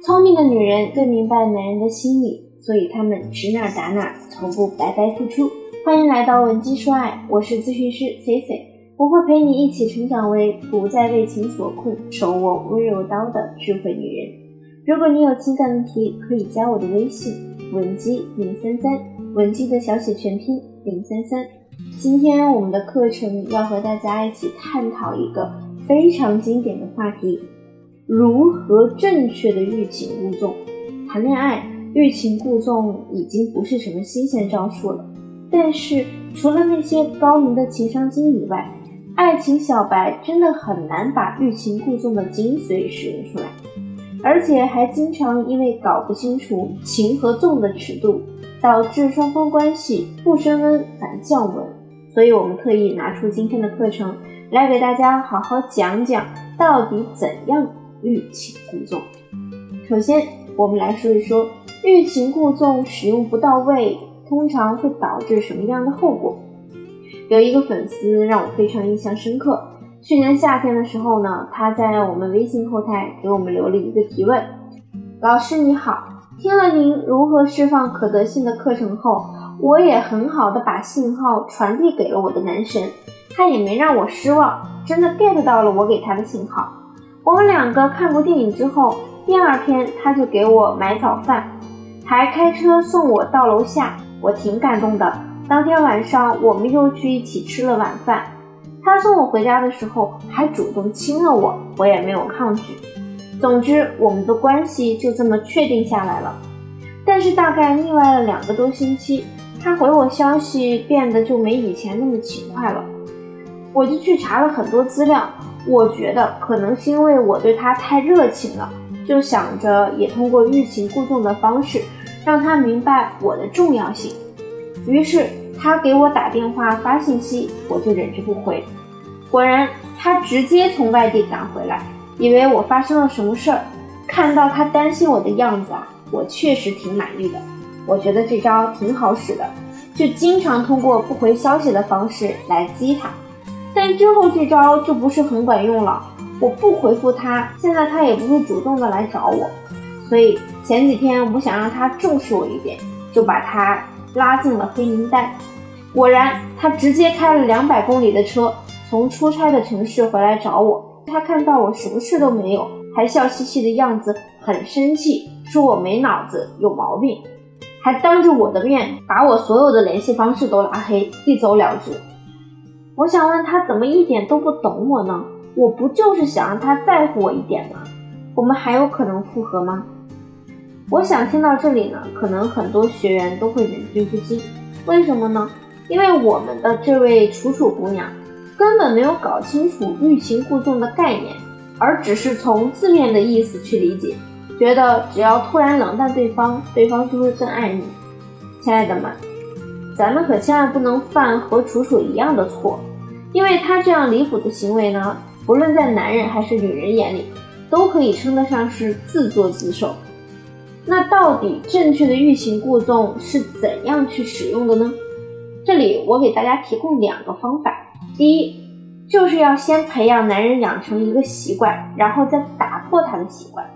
聪明的女人更明白男人的心理，所以她们指哪打哪，从不白白付出。欢迎来到文姬说爱，我是咨询师 C C，我会陪你一起成长为不再为情所困、手握温柔刀的智慧女人。如果你有情感问题，可以加我的微信文姬零三三，文姬的小写全拼零三三。今天我们的课程要和大家一起探讨一个非常经典的话题。如何正确的欲擒故纵？谈恋爱欲擒故纵已经不是什么新鲜招数了。但是除了那些高明的情商精以外，爱情小白真的很难把欲擒故纵的精髓使用出来，而且还经常因为搞不清楚情和纵的尺度，导致双方关系不升温反降温。所以我们特意拿出今天的课程来给大家好好讲讲，到底怎样。欲擒故纵。首先，我们来说一说欲擒故纵使用不到位，通常会导致什么样的后果？有一个粉丝让我非常印象深刻。去年夏天的时候呢，他在我们微信后台给我们留了一个提问：“老师你好，听了您如何释放可得性的课程后，我也很好的把信号传递给了我的男神，他也没让我失望，真的 get 到了我给他的信号。”我们两个看过电影之后，第二天他就给我买早饭，还开车送我到楼下，我挺感动的。当天晚上我们又去一起吃了晚饭，他送我回家的时候还主动亲了我，我也没有抗拒。总之，我们的关系就这么确定下来了。但是大概腻歪了两个多星期，他回我消息变得就没以前那么勤快了，我就去查了很多资料。我觉得可能是因为我对他太热情了，就想着也通过欲擒故纵的方式让他明白我的重要性。于是他给我打电话发信息，我就忍着不回。果然，他直接从外地赶回来，以为我发生了什么事儿。看到他担心我的样子啊，我确实挺满意的。我觉得这招挺好使的，就经常通过不回消息的方式来激他。但之后这招就不是很管用了。我不回复他，现在他也不会主动的来找我。所以前几天我想让他重视我一点，就把他拉进了黑名单。果然，他直接开了两百公里的车，从出差的城市回来找我。他看到我什么事都没有，还笑嘻嘻的样子，很生气，说我没脑子，有毛病，还当着我的面把我所有的联系方式都拉黑，一走了之。我想问他怎么一点都不懂我呢？我不就是想让他在乎我一点吗？我们还有可能复合吗？我想听到这里呢，可能很多学员都会忍俊不禁。为什么呢？因为我们的这位楚楚姑娘根本没有搞清楚欲擒故纵的概念，而只是从字面的意思去理解，觉得只要突然冷淡对方，对方就会更爱你。亲爱的们，咱们可千万不能犯和楚楚一样的错。因为他这样离谱的行为呢，不论在男人还是女人眼里，都可以称得上是自作自受。那到底正确的欲擒故纵是怎样去使用的呢？这里我给大家提供两个方法。第一，就是要先培养男人养成一个习惯，然后再打破他的习惯。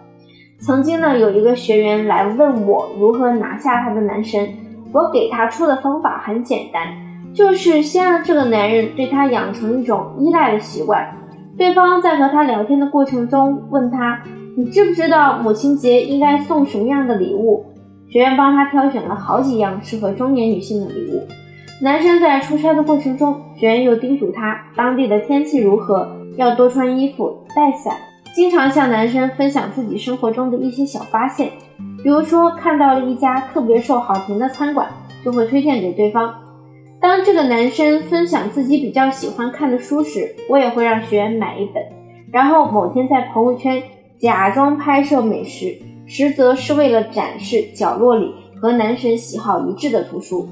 曾经呢，有一个学员来问我如何拿下他的男神，我给他出的方法很简单。就是先让这个男人对他养成一种依赖的习惯。对方在和他聊天的过程中问他：“你知不知道母亲节应该送什么样的礼物？”学员帮他挑选了好几样适合中年女性的礼物。男生在出差的过程中，学员又叮嘱他当地的天气如何，要多穿衣服、带伞，经常向男生分享自己生活中的一些小发现。比如说看到了一家特别受好评的餐馆，就会推荐给对方。当这个男生分享自己比较喜欢看的书时，我也会让学员买一本，然后某天在朋友圈假装拍摄美食，实则是为了展示角落里和男神喜好一致的图书。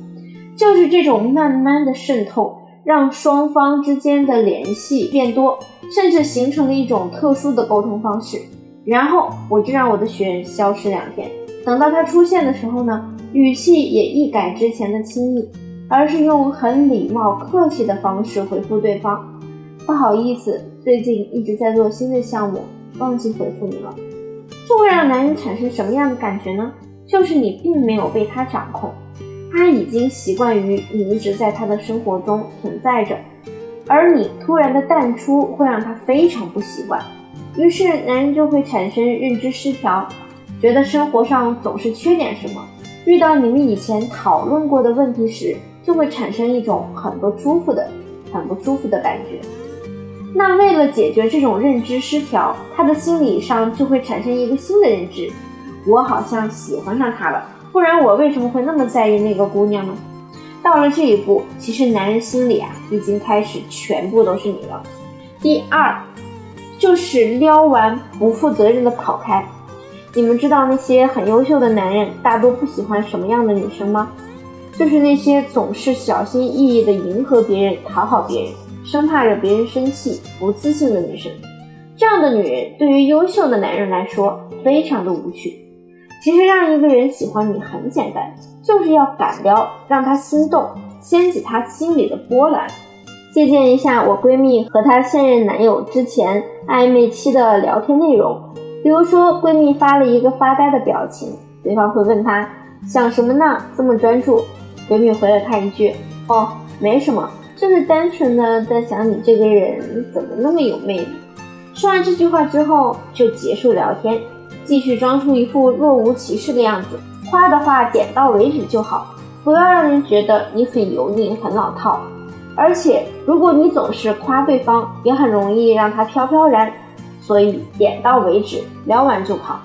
就是这种慢慢的渗透，让双方之间的联系变多，甚至形成了一种特殊的沟通方式。然后我就让我的学员消失两天，等到他出现的时候呢，语气也一改之前的亲密。而是用很礼貌、客气的方式回复对方：“不好意思，最近一直在做新的项目，忘记回复你了。”这会让男人产生什么样的感觉呢？就是你并没有被他掌控，他已经习惯于你一直在他的生活中存在着，而你突然的淡出会让他非常不习惯，于是男人就会产生认知失调，觉得生活上总是缺点什么，遇到你们以前讨论过的问题时，就会产生一种很不舒服的、很不舒服的感觉。那为了解决这种认知失调，他的心理上就会产生一个新的认知：我好像喜欢上他了，不然我为什么会那么在意那个姑娘呢？到了这一步，其实男人心里啊已经开始全部都是你了。第二，就是撩完不负责任的跑开。你们知道那些很优秀的男人大多不喜欢什么样的女生吗？就是那些总是小心翼翼地迎合别人、讨好别人。生怕惹别人生气、不自信的女生，这样的女人对于优秀的男人来说非常的无趣。其实让一个人喜欢你很简单，就是要敢撩，让他心动，掀起他心里的波澜。借鉴一下我闺蜜和她现任男友之前暧昧期的聊天内容，比如说闺蜜发了一个发呆的表情，对方会问她想什么呢？这么专注？闺蜜回了她一句：哦，没什么。就是单纯的在想你这个人怎么那么有魅力。说完这句话之后就结束聊天，继续装出一副若无其事的样子。夸的话点到为止就好，不要让人觉得你很油腻、很老套。而且如果你总是夸对方，也很容易让他飘飘然。所以点到为止，聊完就跑。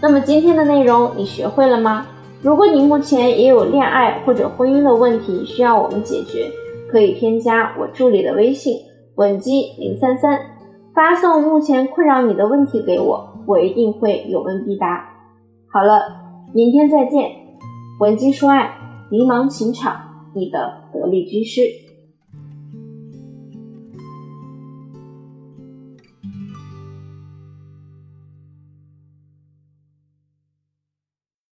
那么今天的内容你学会了吗？如果你目前也有恋爱或者婚姻的问题需要我们解决。可以添加我助理的微信稳基零三三，发送目前困扰你的问题给我，我一定会有问必答。好了，明天再见。稳基说爱，迷茫情场，你的得力军师。